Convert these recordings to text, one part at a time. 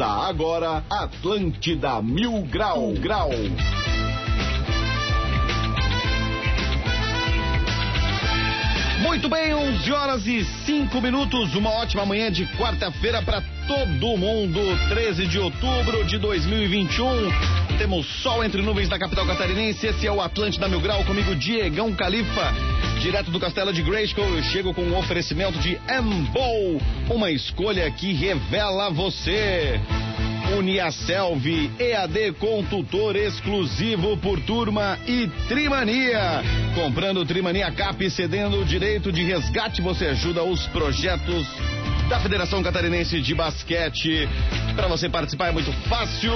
Começa agora Atlântida Mil Grau Grau. Muito bem, 11 horas e 5 minutos, uma ótima manhã de quarta-feira para todo mundo, 13 de outubro de 2021. Temos sol entre nuvens da capital catarinense. Esse é o Atlântida Mil Grau, comigo Diegão Califa, direto do castelo de Grayskull. Eu chego com um oferecimento de Ambow, uma escolha que revela você. Uniaselv, EAD com tutor exclusivo por turma e Trimania. Comprando Trimania Cap e cedendo o direito de resgate, você ajuda os projetos da Federação Catarinense de Basquete. Para você participar é muito fácil.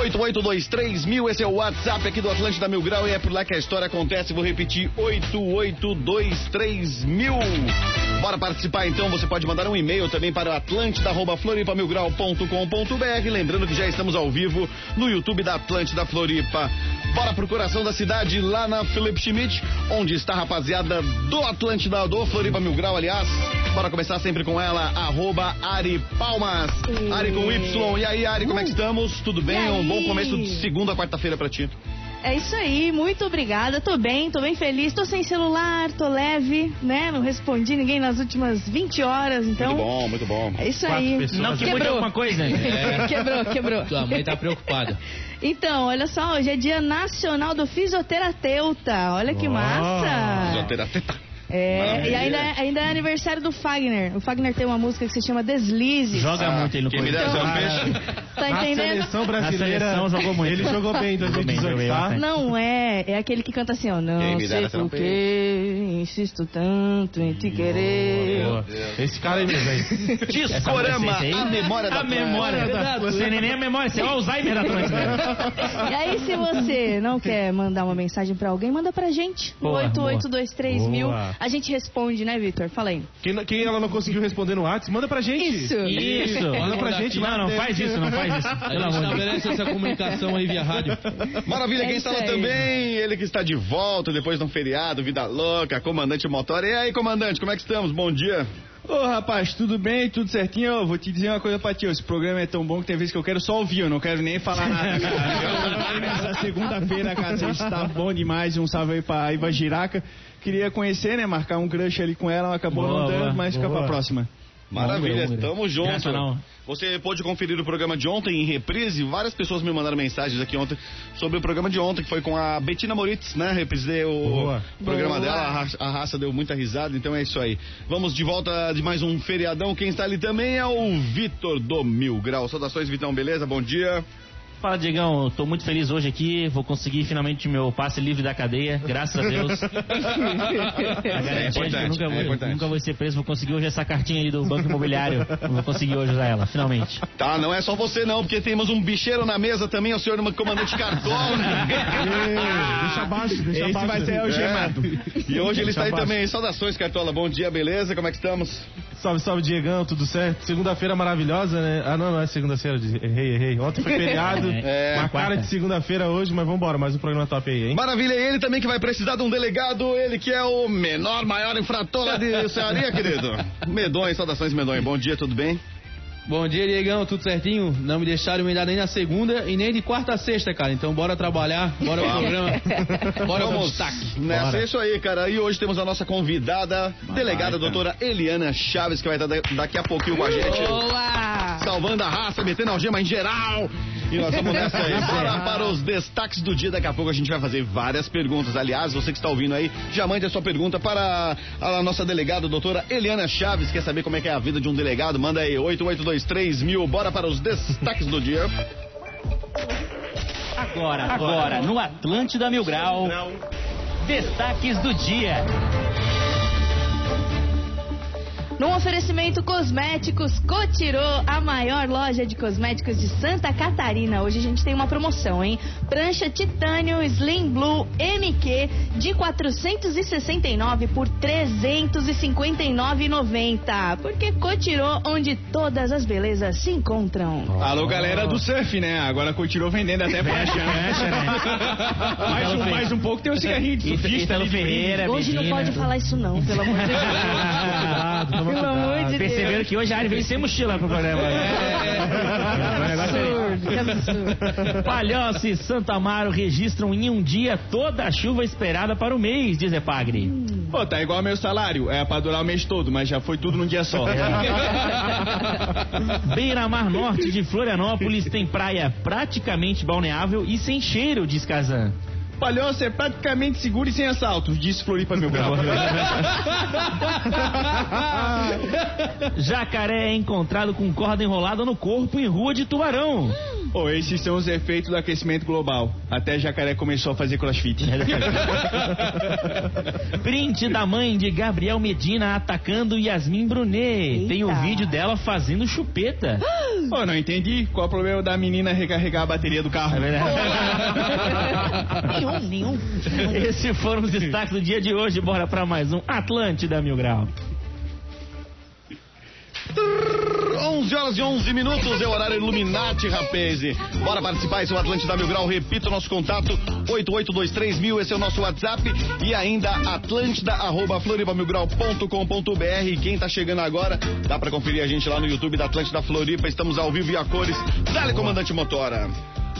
8823 mil, esse é o WhatsApp aqui do Atlântida Mil Grau e é por lá que a história acontece. Vou repetir: 8823 mil. Bora participar então, você pode mandar um e-mail também para atlântida.floripamilgrau.com.br. Lembrando que já estamos ao vivo no YouTube da Atlântida Floripa. Bora pro coração da cidade, lá na Felipe Schmidt, onde está a rapaziada do Atlântida, do Floripa Mil Grau, aliás. Bora começar sempre com ela, arroba Ari Palmas. Ari com Y. E aí, Ari, como é que estamos? Tudo bem? Um bom começo de segunda quarta-feira pra ti. É isso aí, muito obrigada. Tô bem, tô bem feliz. Tô sem celular, tô leve, né? Não respondi ninguém nas últimas 20 horas, então. Muito bom, muito bom. É isso aí. Não que Quebrou. alguma coisa, né? Quebrou, quebrou. Tua mãe tá preocupada. Então, olha só, hoje é dia nacional do fisioterapeuta. Olha que massa. Fisioterapeuta. É, Maravilha. e ainda, é- ainda é aniversário do Fagner. O Fagner tem uma música que se chama Deslize. Joga Ah, muito ele no um peixe. Tá entendendo? seleção brasileira. Na seleção jogou muito. Ele jogou bem em Jogou bem, 2018, jogou tá? Não é, é aquele que canta assim, ó. Não sei por que insisto tanto em te querer. Esse cara aí mesmo, aí. Discorama, a memória da A memória da Você nem a memória, você é o Alzheimer da Atlântida. E aí, se você não quer mandar uma mensagem pra alguém, manda pra gente. No Boa, 8823 mil. A gente responde, né, Vitor? Fala aí. Quem, quem ela não conseguiu responder no WhatsApp, manda pra gente. Isso. Isso. Manda pra gente lá. Não, não faz isso, não faz isso. De Deus. estabelece essa comunicação aí via rádio. Maravilha, É quem isso está lá aí. também, ele que está de volta depois de um feriado, vida louca, comandante Motora. E aí, comandante, como é que estamos? Bom dia. Ô rapaz, tudo bem? Tudo certinho? Eu vou te dizer uma coisa pra ti, esse programa é tão bom que tem vezes que eu quero só ouvir, eu não quero nem falar nada. cara. Eu, nessa segunda-feira, cara, a gente tá bom demais, um salve aí pra Iva Giraca. Queria conhecer, né, marcar um crush ali com ela, acabou Boa, não dando, boa, mas fica boa. pra próxima. Maravilha, tamo junto. Você pôde conferir o programa de ontem em reprise. Várias pessoas me mandaram mensagens aqui ontem sobre o programa de ontem, que foi com a Bettina Moritz, né? Reprisei o Boa. programa Boa. dela, a raça, a raça deu muita risada, então é isso aí. Vamos de volta de mais um feriadão. Quem está ali também é o Vitor do Mil Grau. Saudações, Vitão, beleza? Bom dia. Fala, Diegão, eu tô muito feliz hoje aqui. Vou conseguir finalmente meu passe livre da cadeia, graças a Deus. A garantia de que eu nunca, é vou, nunca vou ser preso. Vou conseguir hoje essa cartinha aí do Banco Imobiliário. Vou conseguir hoje usar ela, finalmente. Tá, não é só você não, porque temos um bicheiro na mesa também, o senhor comandante Cartola. Ei, deixa abaixo, deixa Esse abaixo. vai ser algemado. É. E hoje ele está aí também. Saudações, Cartola. Bom dia, beleza? Como é que estamos? Salve, salve, Diegão, tudo certo? Segunda-feira maravilhosa, né? Ah, não, não é segunda-feira, errei, errei. Ontem foi feriado, É, uma quarta. cara de segunda-feira hoje, mas vambora, mais um programa top aí, hein? Maravilha, e ele também que vai precisar de um delegado, ele que é o menor, maior infrator lá de Cearia, querido. Medonho, saudações, Medonho. Bom dia, tudo bem? Bom dia, Diegão, tudo certinho? Não me deixaram me dar nem na segunda e nem de quarta a sexta, cara. Então bora trabalhar, bora pro programa. Bora pro destaque. nessa, Bora. é isso aí, cara. E hoje temos a nossa convidada, delegada baita. doutora Eliana Chaves, que vai estar da- daqui a pouquinho com a gente. Boa! Salvando a raça, metendo algema em geral. E nós vamos nessa aí. Bora para os destaques do dia. Daqui a pouco a gente vai fazer várias perguntas. Aliás, você que está ouvindo aí, já mande a sua pergunta para a nossa delegada, doutora Eliana Chaves. Quer saber como é que é a vida de um delegado? Manda aí, 8823 mil. Bora para os destaques do dia. Agora, agora, no Atlântida Mil Grau, destaques do dia. Num oferecimento cosméticos Cotirô, a maior loja de cosméticos de Santa Catarina. Hoje a gente tem uma promoção, hein? Prancha Titânio Slim Blue MQ de 469 por 359,90. Porque Cotirô, onde todas as belezas se encontram. Alô, galera do surf, né? Agora continuou vendendo até prancha. Né? Mais um mais um pouco tem o cigarrinho de surfista Italo. Ferreira, Hoje não Medina. pode falar isso não, pelo amor de Deus. Toma Pelo amor de Deus. Perceberam que hoje a Ari veio sem mochila pro programa. O negócio é- Absurdo, que absurdo. Palhoça e Santa Amaro registram em um dia toda a chuva esperada para o mês, diz Epagre. Pô, tá igual ao meu salário. É pra durar o mês todo, mas já foi tudo num dia só. Beira-Mar Norte de Florianópolis tem praia praticamente balneável e sem cheiro, diz Kazan. Palhoça é praticamente seguro e sem assaltos, disse Floripa Mil Grau. Jacaré é encontrado com corda enrolada no corpo em rua de Tubarão. Pô, esses são os efeitos do aquecimento global. Até jacaré começou a fazer crossfit. Print da mãe de Gabriel Medina atacando Yasmin Brunet. Tem o Eita. vídeo dela fazendo chupeta. Pô, não entendi. Qual o problema da menina recarregar a bateria do carro? É verdade. nenhum, nenhum. Esses foram os destaques do dia de hoje. Bora pra mais um Atlântida Mil Grau. 11 horas e 11 minutos é o horário Illuminati, rapaz. Bora participar, esse é o Atlântida Mil Grau. Repita o nosso contato, 8823 esse é o nosso WhatsApp. E ainda atlântida, arroba floripamilgrau.com.br. Quem tá chegando agora, dá pra conferir a gente lá no YouTube da Atlântida Floripa. Estamos ao vivo e a cores. Dale, comandante Motora.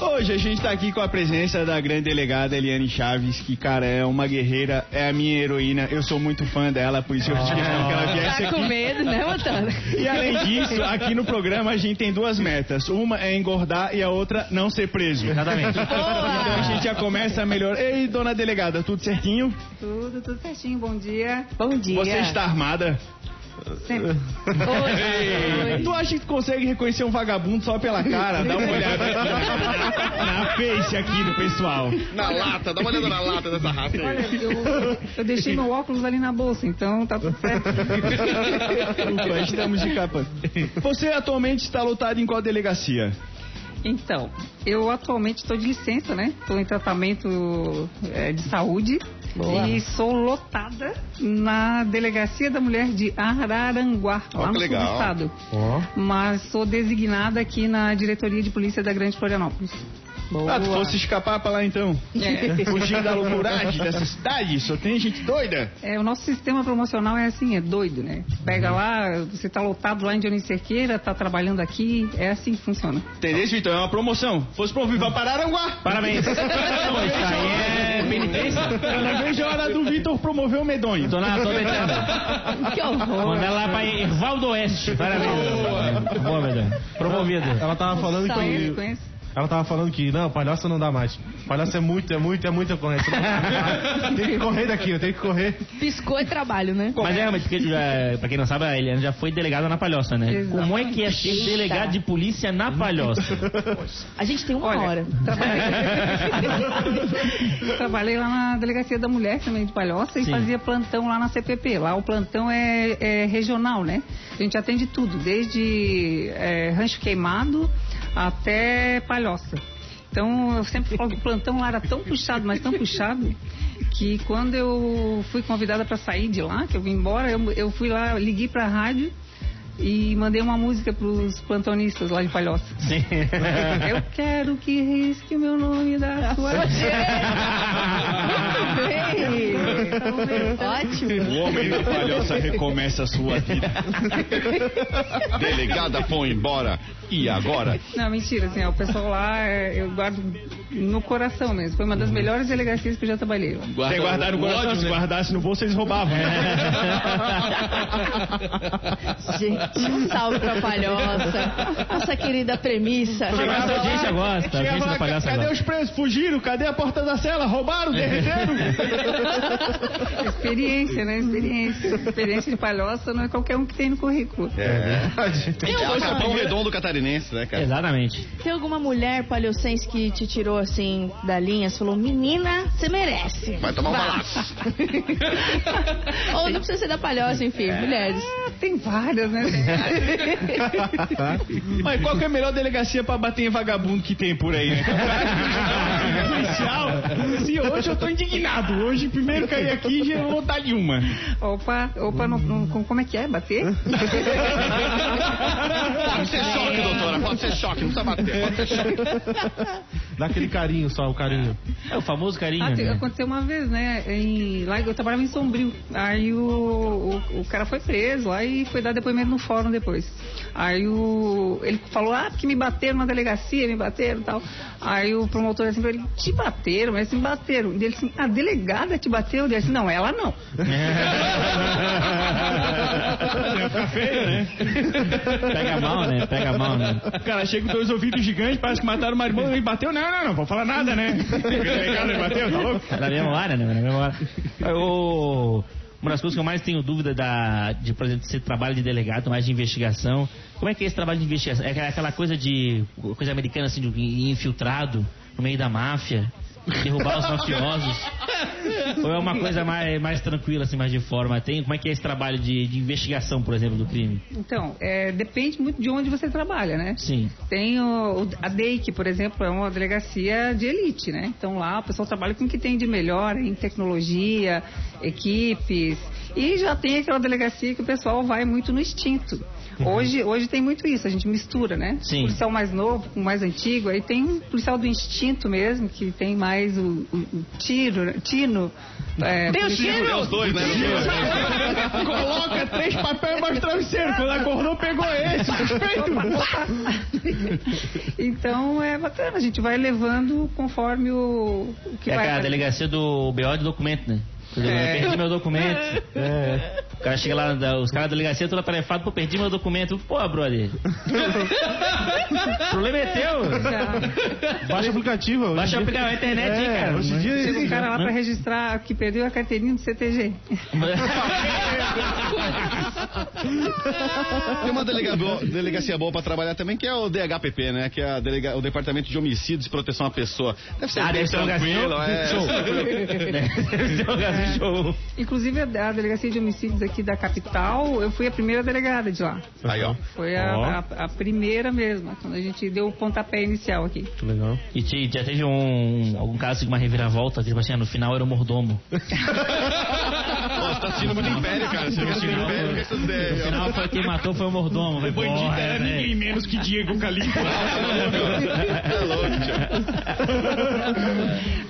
Hoje a gente tá aqui com a presença da grande delegada Eliane Chaves, que, cara, é uma guerreira, é a minha heroína. Eu sou muito fã dela, por isso eu fiz questão que ela viesse Tá com medo, né, Montana? E além disso, aqui no programa a gente tem duas metas. Uma é engordar e a outra não ser preso. Exatamente. Então a gente já começa melhor. Ei, dona delegada, tudo certinho? Tudo, tudo certinho. Bom dia. Bom dia. Você está armada? Sempre. Oi. Tu acha que consegue reconhecer um vagabundo só pela cara? Dá uma olhada na face aqui do pessoal. Na lata, dá uma olhada na lata dessa raça aí. Olha, eu, eu deixei meu óculos ali na bolsa, então tá tudo certo. Ufa, estamos de capa. Você atualmente está lotado em qual delegacia? Então, eu atualmente estou de licença, né? Estou em tratamento é, de saúde. Boa. E sou lotada na Delegacia da Mulher de Araranguá, Ó, lá no sul legal. do estado. Ó. Mas sou designada aqui na Diretoria de Polícia da Grande Florianópolis. Boa. Ah, tu fosse escapar pra lá então? É. Fugir da loucuragem dessa cidade? Só tem gente doida? É, o nosso sistema promocional é assim, é doido, né? Pega lá, você tá lotado lá em Dionísio Cerqueira, tá trabalhando aqui, é assim que funciona. Entendeu, Vitor? É uma promoção. Fosse pro Viva Pararanguá. Parabéns. Aí é penitência. Eu não vejo a hora do Vitor promover o medonho. Tô, na, tô tentando. Que horror. Manda lá pra Ervaldo Oeste. Parabéns. Boa, Medonho. Promovido. Ela tava falando Conhece, que. conhece? Ela tava falando que não, palhaço não dá mais. Palhaço é muito, é muito, é muita ocorrência. Tem que correr daqui, eu tenho que correr. Piscou é trabalho, né? Mas é, mas porque, é, pra quem não sabe, a Eliane já foi delegada na Palhoça, né? Exatamente. Como é que é ser Eita. delegado de polícia na Palhoça? A gente tem uma Olha, hora. Trabalhei... Trabalhei lá na Delegacia da Mulher também de Palhoça e Sim. fazia plantão lá na CPP. Lá o plantão é, é regional, né? A gente atende tudo, desde é, rancho queimado até Palhoça. Então, eu sempre falo que o plantão lá era tão puxado, mas tão puxado, que quando eu fui convidada para sair de lá, que eu vim embora, eu, eu fui lá, liguei para a rádio e mandei uma música para os plantonistas lá de Palhoça. Sim. Eu quero que risque o meu nome da sua Muito bem. Ótimo. O homem da palhoça recomeça a sua vida. Delegada foi embora. E agora? Não, mentira, assim, ó, o pessoal lá é, eu guardo no coração mesmo. Foi uma das melhores delegacias que eu já trabalhei. lá. Sem guardar no coração, se guardasse no bolso, eles roubavam. Gente, um salve pra Palhoça. Nossa querida premissa. Mas a audiência gosta, a audiência da Palhoça Cadê gosta. os presos? Fugiram? Cadê a porta da cela? Roubaram? Derreteram? Experiência, né? Experiência. Experiência de palhoça não é qualquer um que tem no currículo. É. Tem, É o alguma, capão redondo catarinense, né, cara? Exatamente. tem alguma mulher palhocense que te tirou assim da linha? Você falou, menina, você merece. Vai tomar um balaço. Ou não precisa ser da palhoça, enfim, mulheres. Ah, tem várias, né? Mas qual que é a melhor delegacia pra bater em vagabundo que tem por aí, né? Policial. Assim, hoje eu tô indignado. Hoje, primeiro caí aqui, já vou dar de uma. Opa, opa, não, não- como é que é? Bater? Pode ser choque, doutora. Pode ser choque. Não precisa bater. Pode ser choque. Dá aquele carinho só, o carinho. É o famoso carinho, Ah, né? aconteceu uma vez, né? Em, lá eu trabalhava em Sombrio. Aí o, o, o cara foi preso lá e foi dar depoimento no fórum depois. Aí o, ele falou, ah, porque me bateram na delegacia, me bateram e tal. Aí o promotor assim pra ele, te bateram, mas me bateram. E ele assim, a delegada te bateu? Ele assim, não, ela não. Ia ficar feio, né? Pega mal, né? Pega mal, né? O cara chega com dois ouvidos gigantes, parece que mataram o marido e bateu. Não, não, não, vou falar nada, né? Ele bateu, tá louco? Na mesma hora, né? Na mesma hora. O- Uma das coisas que eu mais tenho dúvida da, de, por exemplo, ser trabalho de delegado, mais de investigação. Como é que é esse trabalho de investigação? É aquela- coisa de. coisa americana, assim, de infiltrado no meio da máfia, derrubar os mafiosos. Ou é uma coisa mais, mais tranquila, assim, mais de forma? Tem, como é que é esse trabalho de, de investigação, por exemplo, do crime? Então, é, depende muito de onde você trabalha, né? Sim. Tem o, a DEIC, por exemplo, é uma delegacia de elite, né? Então lá o pessoal trabalha com o que tem de melhor em tecnologia, equipes. E já tem aquela delegacia que o pessoal vai muito no instinto. Hoje, hoje tem muito isso, a gente mistura, né? Sim. Policial mais novo com o mais antigo, aí tem um policial do instinto mesmo, que tem mais o, o- o tiro, né? tino. É, Tem o tiro? É os dois, né? Coloca três papéis embaixo do travesseiro. Quando acordou, pegou esse. Suspeito. então é bacana, a gente vai levando conforme o, o que É vai. a delegacia do BO de documento, né? Eu É. perdi meu documento. É. O cara chega lá, os caras da delegacia toda atarefado, pô, perdi meu documento. Pô, brother. o problema é teu. Baixa o aplicativo. Baixa o aplicativo na internet É, cara. Hoje em dia Chega um cara lá Né? pra registrar que perdeu a carteirinha do CTG. Tem uma delega- bo- delegacia boa pra trabalhar também, que é o DHPP, né? Que é a delega- o Departamento de Homicídios e Proteção à Pessoa. Deve ser Ah, bem deve ser um tranquilo, lugarzinho. é. Show. Deve ser um lugarzinho show. Inclusive, a delegacia de homicídios aqui da capital, eu fui a primeira delegada de lá. Aí, ó. Foi a, Ó. a- a primeira mesmo, quando a gente deu o pontapé inicial aqui. Muito legal. E te- já teve um, algum caso de uma reviravolta, tipo assim, ah, no final era o mordomo. Você tá assistindo muito Império, cara. Você viu assistindo Império, o que essas No ideias? final foi quem matou foi o mordomo. Bandido porra, era velho. ninguém menos que Diego Califa. É louco, tio.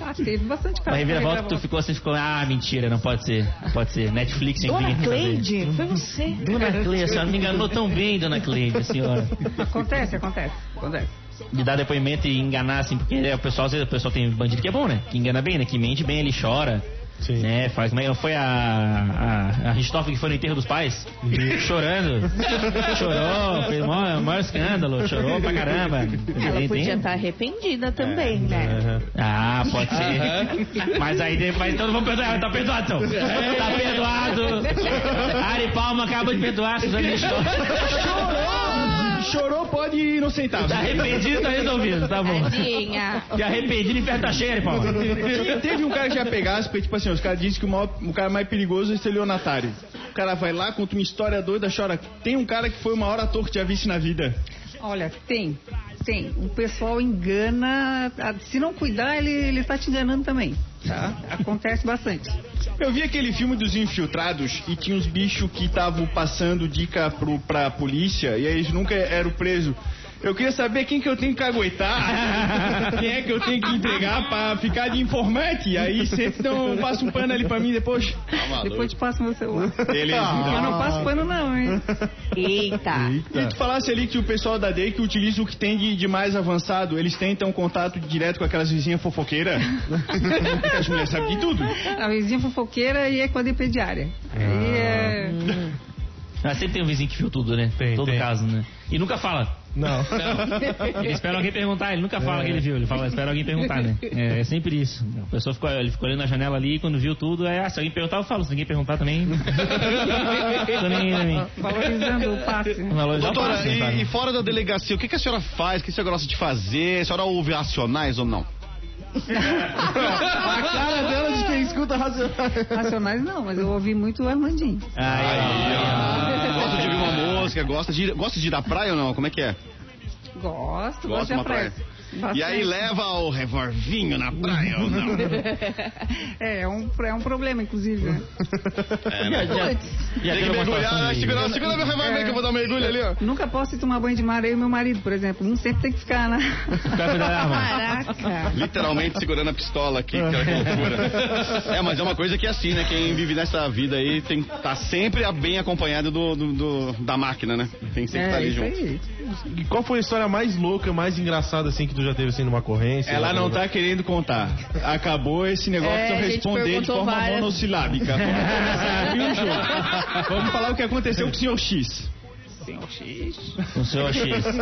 Ah, teve bastante Uma caso. reviravolta que tu ficou assim, ficou, ah, mentira, não pode ser. Não pode ser. Netflix tem Dona fazer. Cleide, foi você. Dona Cleide, a senhora me enganou tão bem, dona Cleide, a senhora. Acontece, acontece, acontece. De dar depoimento e enganar, assim, porque é, o pessoal, às vezes, o pessoal tem bandido que é bom, né? Que engana bem, né? Que mente bem, ele chora. Sim. Né? Faz, mas não foi a, a, a Richthofen que foi no enterro dos pais? Chorando. Chorou, fez o maior, maior escândalo, chorou pra caramba. Ela podia estar arrependida também, né? Aham. Ah, pode ser. Mas aí depois então não vamos perdoar. Tá perdoado, então. Tá perdoado. Ari Palma acaba de perdoar, Suzane Richthofen. Chorou, pode inocentar. Tá arrependido, tá resolvido, tá bom. Tadinha. Que arrependido, inferno tá cheio. Te- Teve um cara que já pegasse, porque, tipo assim, os caras dizem que o, maior- o cara mais perigoso é o estelionatário. O cara vai lá, conta uma história doida, chora. Tem um cara que foi o maior ator que já visse na vida. Olha, tem, tem. O pessoal engana, se não cuidar, ele, ele tá te enganando também, tá? Acontece bastante. Eu vi aquele filme dos infiltrados e tinha uns bichos que estavam passando dica pro, pra polícia e aí eles nunca eram presos. Eu queria saber quem que eu tenho que aguentar, quem é que eu tenho que entregar pra ficar de informante. Aí você então passa um pano ali pra mim depois. Depois te passo meu celular. Beleza. Eu não passo pano não, hein? Eita. E tu falasse ali que o pessoal da DEI que utiliza o que tem de, de mais avançado, eles têm então contato direto com aquelas vizinhas fofoqueiras? Porque as mulheres sabem de tudo. A vizinha fofoqueira e equadipediária. Aí é... Mas sempre tem um vizinho que viu tudo, né? Tem, Todo tem. caso, né? E nunca fala. Não. Ele espera alguém perguntar, ele nunca fala que ele viu, ele fala, espera alguém perguntar, né? É, é sempre isso. A pessoa ficou, ele ficou olhando na janela ali, quando viu tudo, é, ah, se alguém perguntar, eu falo, se ninguém perguntar também. Tô nem aí, nem. Valorizando o passe. Valorizar o Doutora, passe, né, e, e fora da delegacia, o que, que a senhora faz? O que a senhora gosta de fazer? A senhora ouve racionais ou não? A cara dela de quem escuta racionais. Racionais não, mas eu ouvi muito o Armandinho. Aí, ó. Música, gosta de, gosta de ir à praia ou não? Como é que é? Gosto, gosto de de uma praia. Praia. E aí leva o revolvinho na praia ou não? É, é um, é um problema, inclusive, né? É, né? Já, já Tem que mergulhar, ah, de- segura, segura meu revólver que eu vou dar um mergulho ali, ó. Nunca posso ir tomar banho de mar, eu e meu marido, por exemplo. Um sempre tem que ficar na. Da arma. Caraca. Literalmente segurando a pistola aqui, que é loucura. É, mas é uma coisa que é assim, né? Quem vive nessa vida aí tem tá sempre bem acompanhado do, do- do- da máquina, né? Tem sempre que estar É, ali junto. aí. E qual foi a história mais louca, mais engraçada, assim, que tu já teve, assim, numa ocorrência? Ela não tá querendo contar. Acabou esse negócio É, de eu responder de forma várias. monossilábica. Vamos começar a abrir o jogo. Vamos falar o que aconteceu com o senhor X. Com o seu X.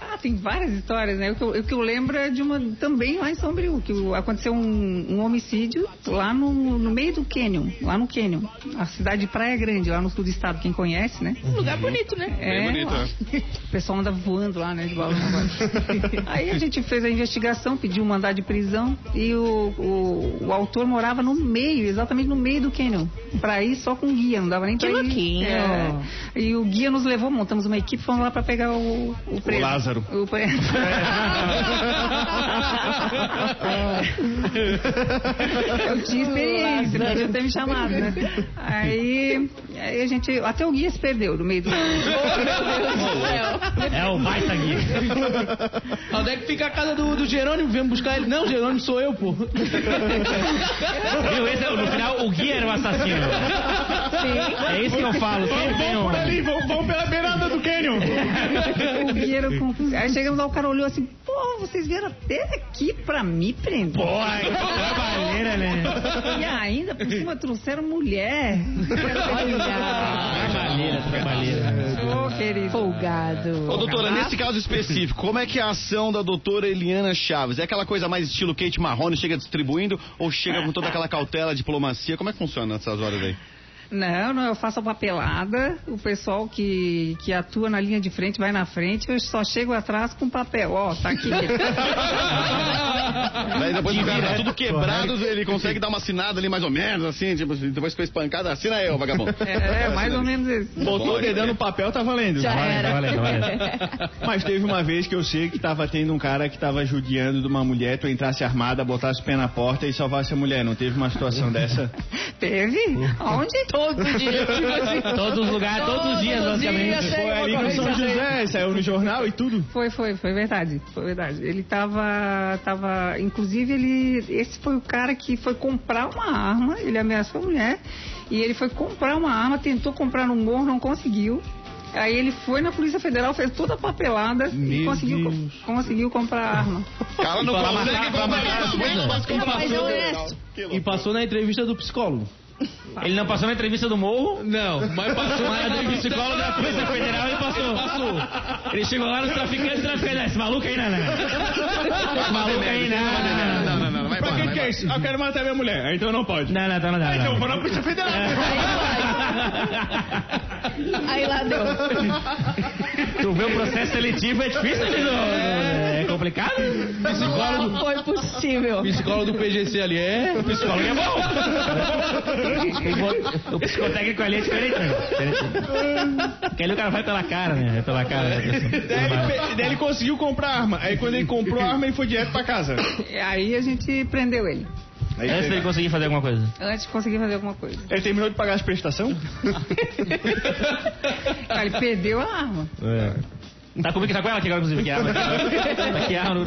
Ah, tem várias histórias, né? O que, eu, o que eu lembro é de uma também lá em Sombrio, que aconteceu um, um homicídio lá no, no meio do Canyon, lá no Canyon, a cidade de Praia Grande, lá no sul do estado, quem conhece, né? Um lugar bonito, né? É, bonito, lá. O pessoal anda voando lá, né, de balão. Aí a gente fez a investigação, pediu um mandado de prisão e o, o, o autor morava no meio, exatamente no meio do canyon. Pra ir só com guia, não dava nem Que pra ir. louquinho. É. E o guia nos levou, montamos uma equipe, fomos lá pra pegar o, o preso. Lázaro. O preso. Eu tinha experiência, podia ter me chamado, né? Aí, aí a gente. Até o guia se perdeu no meio do. É o baita guia. Onde é que fica a casa do, do Jerônimo? Vemos buscar ele. Não, Jerônimo sou eu, pô. Viu? Esse, é- no final, o guia era o assassino. É isso que eu falo. Um... Por ali, vamos, vamos pela beirada do Canyon. o guia era confuso. Aí chegamos lá, o cara olhou assim: pô, vocês vieram até aqui pra me prender. Porra, que trabalheira, né? E ainda por cima trouxeram mulher. Trabalheira, trabalheira. Ô, querido. Folgado. Ô, doutora, nesse caso específico, como é que é a ação da doutora Eliana Chaves? É aquela coisa mais estilo Kate Marrone, chega distribuindo ou chega com toda aquela cautela, diplomacia? Como é que funciona nessas horas aí? Não, não, eu faço a papelada. O pessoal que, que atua na linha de frente vai na frente. Eu só chego atrás com papel. Ó, tá aqui. Daí depois o cara tá tudo quebrado, ele consegue dar uma assinada ali mais ou menos, assim, tipo, depois que foi espancada, assina eu, vagabundo. É, mais ou menos isso. Botou o dedão no papel, tá valendo. Já Tá valendo, era. tá valendo, tá valendo. Mas teve uma vez que eu sei que tava tendo um cara que tava judiando de uma mulher, tu entrasse armada, botasse o pé na porta e salvasse a mulher. Não teve uma situação dessa? Teve? Onde? Todo dia, tipo assim. Todos os lugares, todos os dias, Todos os basicamente. dias. Foi ali no São José, saiu no jornal e tudo. Foi, foi, foi verdade. Foi verdade. Ele tava. tava inclusive, ele. Esse foi o cara que foi comprar uma arma. Ele ameaçou a mulher. E ele foi comprar uma arma, tentou comprar no morro, não conseguiu. Aí ele foi na Polícia Federal, fez toda a papelada e Meu conseguiu, Deus. conseguiu comprar a arma. Cara não mas. E passou na entrevista do psicólogo. Ele não passou na entrevista do morro, Não, mas passou na do entrevista psicólogo da Polícia Federal ele passou. Ele chegou lá nos traficantes e traficantes. Esse maluco aí, não, não. Esse maluco aí, não. Não, não, não, vai Pra embora. que vai que é isso? Eu quero matar minha mulher, então não pode. Não, não, não, não. não. Então, vou na Polícia Federal. Aí lá deu. Tu vê o processo seletivo é difícil, né? É complicado. Não foi possível. Psicólogo do PGC ali é. O psicólogo é bom. O psicotécnico ali é diferente, né? Diferente. Porque ali o cara vai pela cara, né? É pela cara pessoa. Daí ele, pe- daí ele conseguiu comprar arma. Aí quando ele comprou a arma, ele foi direto pra casa. Aí a gente prendeu ele. Aí Antes dele conseguir fazer alguma coisa. Antes de conseguir fazer alguma coisa. Ele terminou de pagar as prestações? Aí ele perdeu a arma. Tá comigo, tá com ela aqui agora, inclusive. Que arma. Que arma.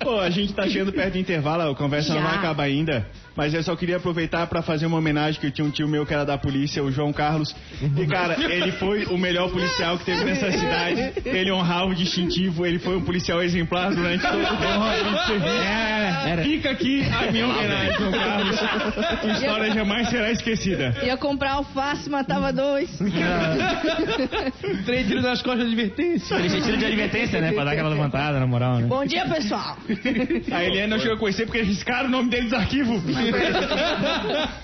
Pô, a gente tá chegando perto do intervalo, a conversa não Já. vai acabar ainda. Mas eu só queria aproveitar pra fazer uma homenagem que eu tinha um tio meu que era da polícia, o João Carlos. E cara, ele foi o melhor policial que teve nessa cidade. Ele honrava o distintivo, ele foi um policial exemplar durante todo o tempo. É, era. Fica aqui a minha homenagem, João Carlos. Tua história jamais será esquecida. Ia comprar alface, matava dois. Três tiros nas costas de advertência. Ele tinha tiro de advertência, né? Pra dar aquela levantada, na moral, né? Bom dia, pessoal. A Eliana não chegou a conhecer porque riscaram o nome dele dos arquivos.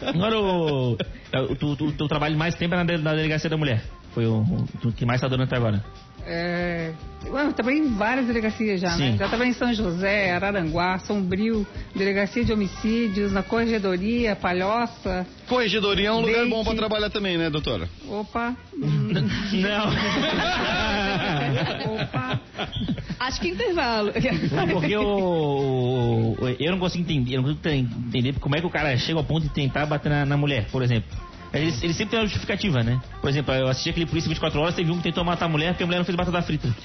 Agora, o, o, tu, tu, tu trabalha mais tempo na, de- na delegacia da mulher. Foi o, o que mais tá durando até agora. É, eu trabalhei em várias delegacias já, Sim. né? Já trabalhei em São José, Araranguá, Sombrio, Delegacia de Homicídios, na Corregedoria, Palhoça. Corregedoria é um lugar Leite. bom pra trabalhar também, né, doutora? Opa, Não. Opa! Acho que intervalo. Porque o- eu não consigo entender, eu não consigo entender como é que o cara chega ao ponto de tentar bater na, na mulher, por exemplo. Ele, ele sempre tem uma justificativa, né? Por exemplo, eu assisti aquele Polícia 24 Horas, teve um que tentou matar a mulher porque a mulher não fez batata frita.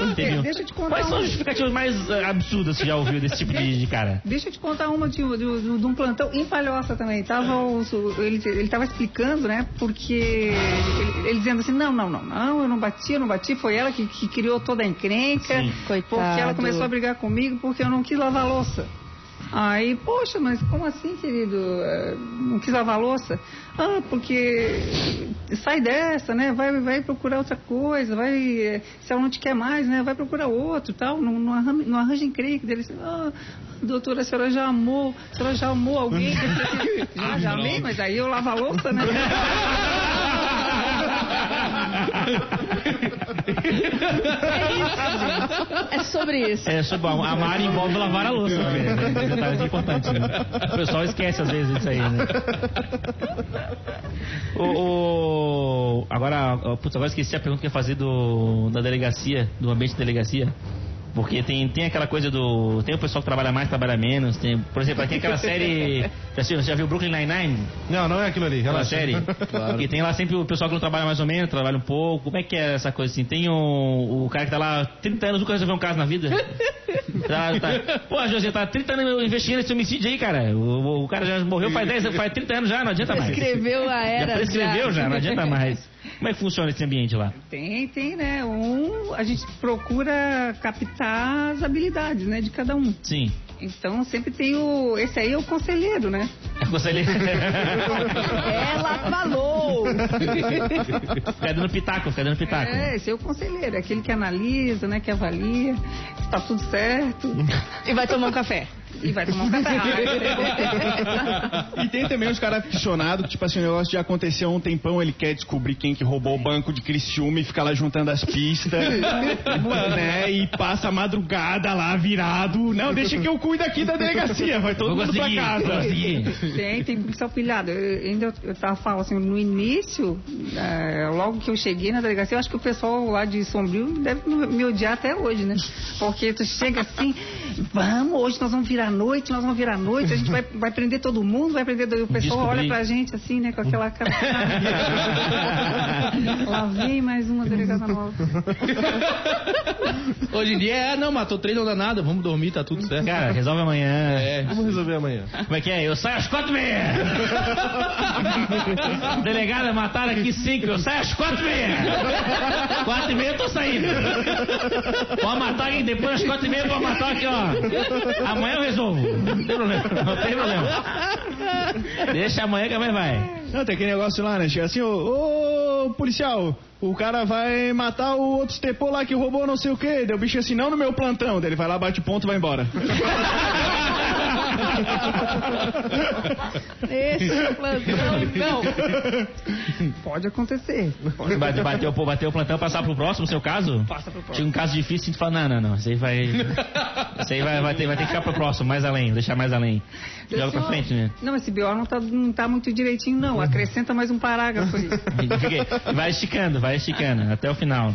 Um. Deixa eu te contar Quais são as justificativas mais eh, absurdas que você já ouviu desse tipo de, de cara? Deixa eu te contar uma de, de- de- de um plantão em Palhoça também. Tava os- ele, ele tava explicando, né? Porque ele, ele dizendo assim, não, não, não, não, eu não bati, eu não bati, foi ela que, que criou toda a encrenca. Sim. Porque Coitado. ela começou a brigar comigo porque eu não quis lavar a louça. Aí, poxa, mas como assim, querido? Eh, Não quis lavar louça? Ah, porque sai dessa, né? Vai, vai procurar outra coisa, vai. eh, Se ela não te quer mais, né? Vai procurar outro tal. Não, não, arranja, não arranja encrenca dele. Ah, doutora, a senhora já amou, a senhora já amou alguém? Assim, ah, já amei, mas aí eu lavo a louça, né? É sobre isso. É, sobre a Mari envolve lavar a louça, né? É né? O pessoal esquece às vezes isso aí, né? O, o- agora, putz, agora esqueci a pergunta que eu ia fazer do, da delegacia, do ambiente de delegacia. Porque tem, tem aquela coisa do. Tem o pessoal que trabalha mais, trabalha menos. Tem, por exemplo, tem aquela série. Já, assistiu- já viu Brooklyn Nine-Nine? Não, não é aquilo ali, Aquela relaxa. série? Porque tem lá sempre o pessoal que não trabalha mais ou menos, trabalha um pouco. Como é que é essa coisa assim? Tem o, o cara que tá lá 30 anos, nunca resolveu um caso na vida. Tá, tá. Pô, José, tá 30 anos investigando esse homicídio aí, cara. O, o cara já morreu faz 10, faz 30 anos já, não adianta mais. Escreveu a Já era. prescreveu já, não adianta mais. Como é que funciona esse ambiente lá? Tem, tem, né? Um, a gente procura captar as habilidades, né, de cada um. Sim. Então sempre tem o. Esse aí é o conselheiro, né? É conselheiro. Ela falou! Fica dando pitaco, fica dando pitaco. É, esse é o conselheiro, é aquele que analisa, né? Que avalia, se tá tudo certo. E vai tomar um café. E vai tomar um café. E tem também os caras aficionados, tipo assim, o negócio já aconteceu há um tempão, ele quer descobrir quem que roubou o banco de Criciúma e fica lá juntando as pistas, né? E passa a madrugada lá virado. Não, deixa que eu cuido aqui da delegacia, vai todo Vou mundo pra casa. Tem, tem policial pilhado. Eu, ainda eu, tava falando assim, no início, é, logo que eu cheguei na delegacia, eu acho que o pessoal lá de Sombrio deve me me odiar até hoje, né? Porque tu chega assim, vamos, hoje nós vamos virar noite, nós vamos virar noite, a gente vai, vai prender todo mundo, vai prender. O pessoal Descobri. olha pra gente assim, né, com aquela cara. lá vem mais uma delegada nova. Hoje em dia é, não, matou três, não dá nada, vamos dormir, tá tudo certo. Cara, resolve amanhã. É. Vamos resolver amanhã. Como é que é? Eu saio às quatro e meia. Delegada, mataram aqui cinco. Eu saio às quatro e meia. Quatro e meia eu tô saindo. Pode matar aqui depois às quatro e meia pode matar aqui, ó. Amanhã eu resolvo. Não tem problema. Não tem problema. Deixa amanhã que amanhã vai. Não, tem aquele negócio lá, né? Chega assim, ô, ô, policial, o cara vai matar o outro estepô lá que roubou não sei o quê. Deu bicho assim, não no meu plantão. Daí ele vai lá, bate ponto e vai embora. Esse é o plantão. Não. Pode acontecer. Bate- Bateu, pô, bateu o plantão, passar pro próximo, seu caso? Passa pro próximo. Tinha um caso difícil, a gente fala, não, não, não, isso aí vai. Isso aí vai, vai, ter, vai ter que ficar pro próximo, mais além, deixar mais além. Joga pra Senhor- frente, né? Não, esse BO não tá, não tá muito direitinho, não. Acrescenta mais um parágrafo aí. Vai esticando, vai esticando, até o final.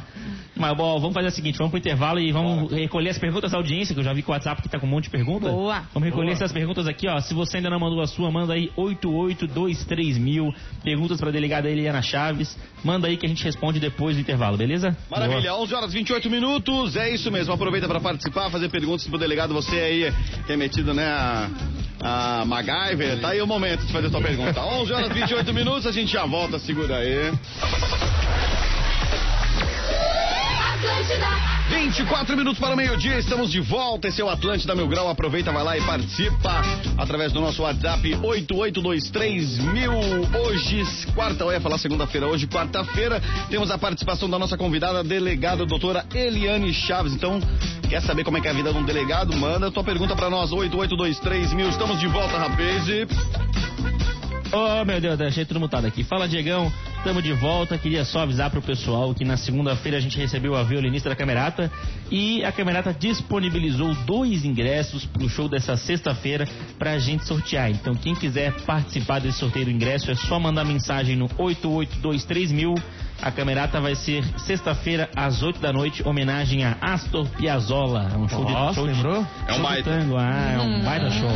Mas, bom, vamos fazer o seguinte, vamos pro intervalo e vamos recolher as perguntas da audiência, que eu já vi que o WhatsApp aqui tá com um monte de perguntas. Boa. Vamos recolher essas perguntas aqui, ó. Se você ainda não mandou a sua, manda aí 8823 mil. Perguntas pra delegada Eliana Chaves. Manda aí que a gente responde depois do intervalo, beleza? Maravilha, 11 horas 28 minutos, é isso mesmo. Aproveita para participar, fazer perguntas pro delegado. Você aí que é metido, né, a, a MacGyver, tá aí o momento de fazer sua pergunta. 11 horas 28 minutos, a gente já volta, segura aí. 24 minutos para o meio-dia, estamos de volta. Esse é o Atlântida Mil Grau. Aproveita, vai lá e participa através do nosso WhatsApp 8823 mil. Hoje, quarta, eu ia falar segunda-feira, hoje, quarta-feira, temos a participação da nossa convidada, delegada doutora Eliane Chaves. Então, quer saber como é que é a vida de um delegado? Manda tua pergunta para nós, 8823 mil. Estamos de volta, rapaz. E... Oh, meu Deus, achei tudo mutado aqui. Fala, Diegão. estamos de volta. Queria só avisar pro pessoal que na segunda-feira a gente recebeu a violinista da Camerata e a Camerata disponibilizou dois ingressos pro show dessa sexta-feira pra gente sortear. Então, quem quiser participar desse sorteio do ingresso é só mandar mensagem no 8823000. A Camerata vai ser sexta-feira às 8 da noite, homenagem a Astor Piazzolla. É um show de Nossa, show de- lembrou? É um show de baita. tango. Ah, é um baita show.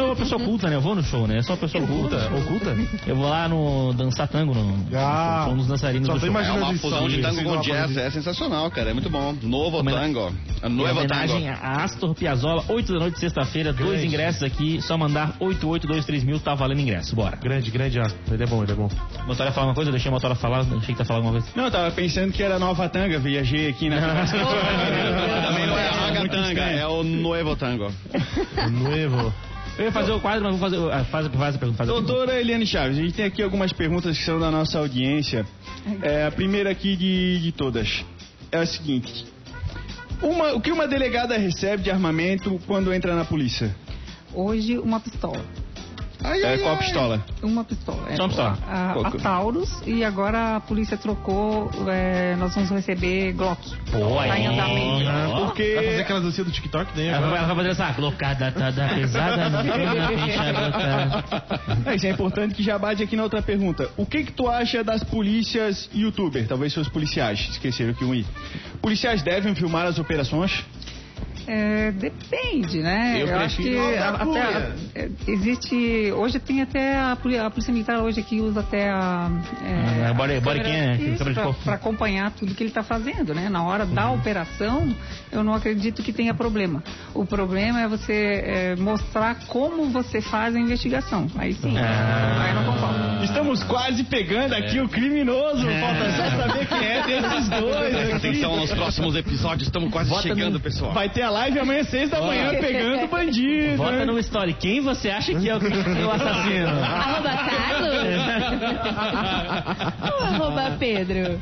Eu sou uma pessoa culta, né? Eu vou no show, né? Eu sou uma pessoa culta. Oculta? Eu vou lá no dançar tango, no, Ah, um dos dançarinos só do show. É uma fusão de tango com jazz, é sensacional, cara, é muito bom. Novo tango. Novo homenagem tango. a Astor Piazzolla, 8 da noite, sexta-feira, dois Grande. ingressos aqui, só mandar 8823000 mil, tá valendo ingresso, bora. Grande, grande Astor. Ele é bom, ele é bom. Motora falar uma coisa, eu deixei a Motora falar, achei que tá falando alguma coisa. Não, eu tava pensando que era nova tanga, viajei aqui na. Também não é a ragatanga, estranho. é o Novo Tango. Novo. Eu ia fazer o quadro, mas vou fazer, ah, faz, faz a pergunta, faz a. Doutora Eliane Chaves, a gente tem aqui algumas perguntas que são da nossa audiência. É, a primeira aqui de, de todas é a seguinte: uma- o que uma delegada recebe de armamento quando entra na polícia? Hoje, uma pistola. Ai, É, qual a ai. pistola? Uma pistola. é. Só uma pistola. A, a que- Taurus e agora a polícia trocou, é, nós vamos receber Glock. Pô, Tá em aí, andamento. Porque. Vai fazer aquela dancinha do TikTok daí Ela vai, vai fazer essa colocada tá, da pesada no É, isso é importante que já bate aqui na outra pergunta. O que que tu acha das polícias youtuber? Talvez seus policiais, esqueceram que um i. Policiais devem filmar as operações? É, depende, né? Eu acho que a- até é, existe hoje tem até a, a polícia militar hoje que usa até a é, a body cam, corpo. pra acompanhar tudo que ele está fazendo, né? Na hora da operação, eu não acredito que tenha problema. O problema é você é, mostrar como você faz a investigação. Aí sim, Ah. aí eu não concordo. Estamos quase pegando aqui o criminoso. Falta só saber quem é desses dois. Presta atenção nos próximos episódios, estamos quase Bota chegando, no- pessoal. Vai ter a live amanhã, seis da manhã, pegando o bandido. Bota né? no story. Quem você acha que é o, o assassino? Arroba Carlos? Ou arroba Pedro?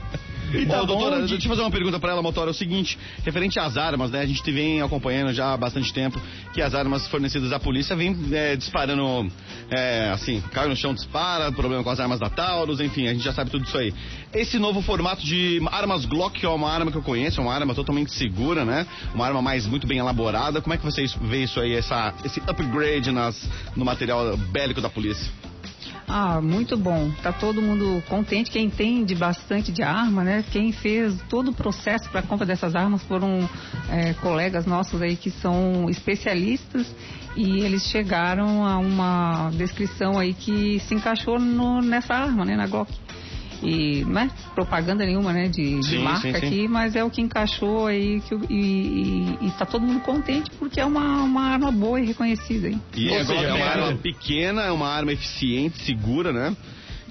Ô, tá bom, doutora, de- deixa eu fazer uma pergunta pra ela, Motora. É o seguinte, referente às armas, né? A gente vem acompanhando já há bastante tempo que as armas fornecidas à polícia vêm é, disparando, é, assim, cai no chão, dispara, problema com as armas da Taurus, enfim, a gente já sabe tudo isso aí. Esse novo formato de armas Glock, que é uma arma que eu conheço, é uma arma totalmente segura, né? Uma arma mais muito bem elaborada. Como é que você vê isso aí, essa, esse upgrade nas, no material bélico da polícia? Ah, muito bom. Tá todo mundo contente. Quem entende bastante de arma, né? Quem fez todo o processo para a compra dessas armas foram é, colegas nossos aí que são especialistas e eles chegaram a uma descrição aí que se encaixou no- nessa arma, né? Na Glock. E não é propaganda nenhuma, né? De, de Sim, marca sim, sim. aqui, mas é o que encaixou aí que, e, e, e tá todo mundo contente porque é uma, uma arma boa e reconhecida, hein? E Ou agora seja, é uma arma pequena, é uma arma eficiente, segura, né?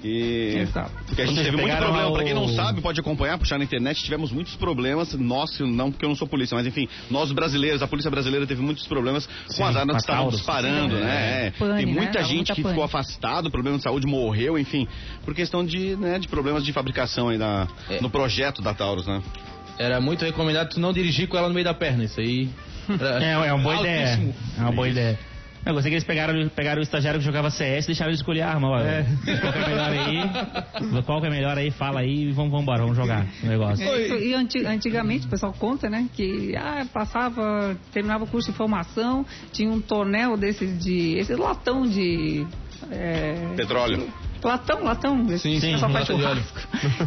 E... Exato. Porque a gente teve muito problema. lá Pra quem não o- sabe, pode acompanhar, puxar na internet. Tivemos muitos problemas. Nós, não porque eu não sou polícia, mas enfim, nós brasileiros, a polícia brasileira teve muitos problemas com as armas que estavam Taurus. disparando, Sim, né? É. Pane, Tem né? muita Dava gente muita que pane. ficou afastado, problema de saúde, morreu, enfim, por questão de, né, de problemas de fabricação aí na, É. no projeto da Taurus, né? Era muito recomendado tu não dirigir com ela no meio da perna. Isso aí. era É, é uma boa ideia. altíssimo. É uma boa ideia. Eu gostei que eles pegaram, pegaram o estagiário que jogava CS e deixaram ele escolher a arma. Olha. Qual que é melhor aí? Qual que é melhor aí? Fala aí e vamos, vamos embora, vamos jogar o negócio. É, e anti- antigamente o pessoal conta, né, que ah, passava, terminava o curso de formação, tinha um tonel desses de. esse latão de. é, Petróleo. Latão, latão, Sim, sim, pessoal faz churrasco.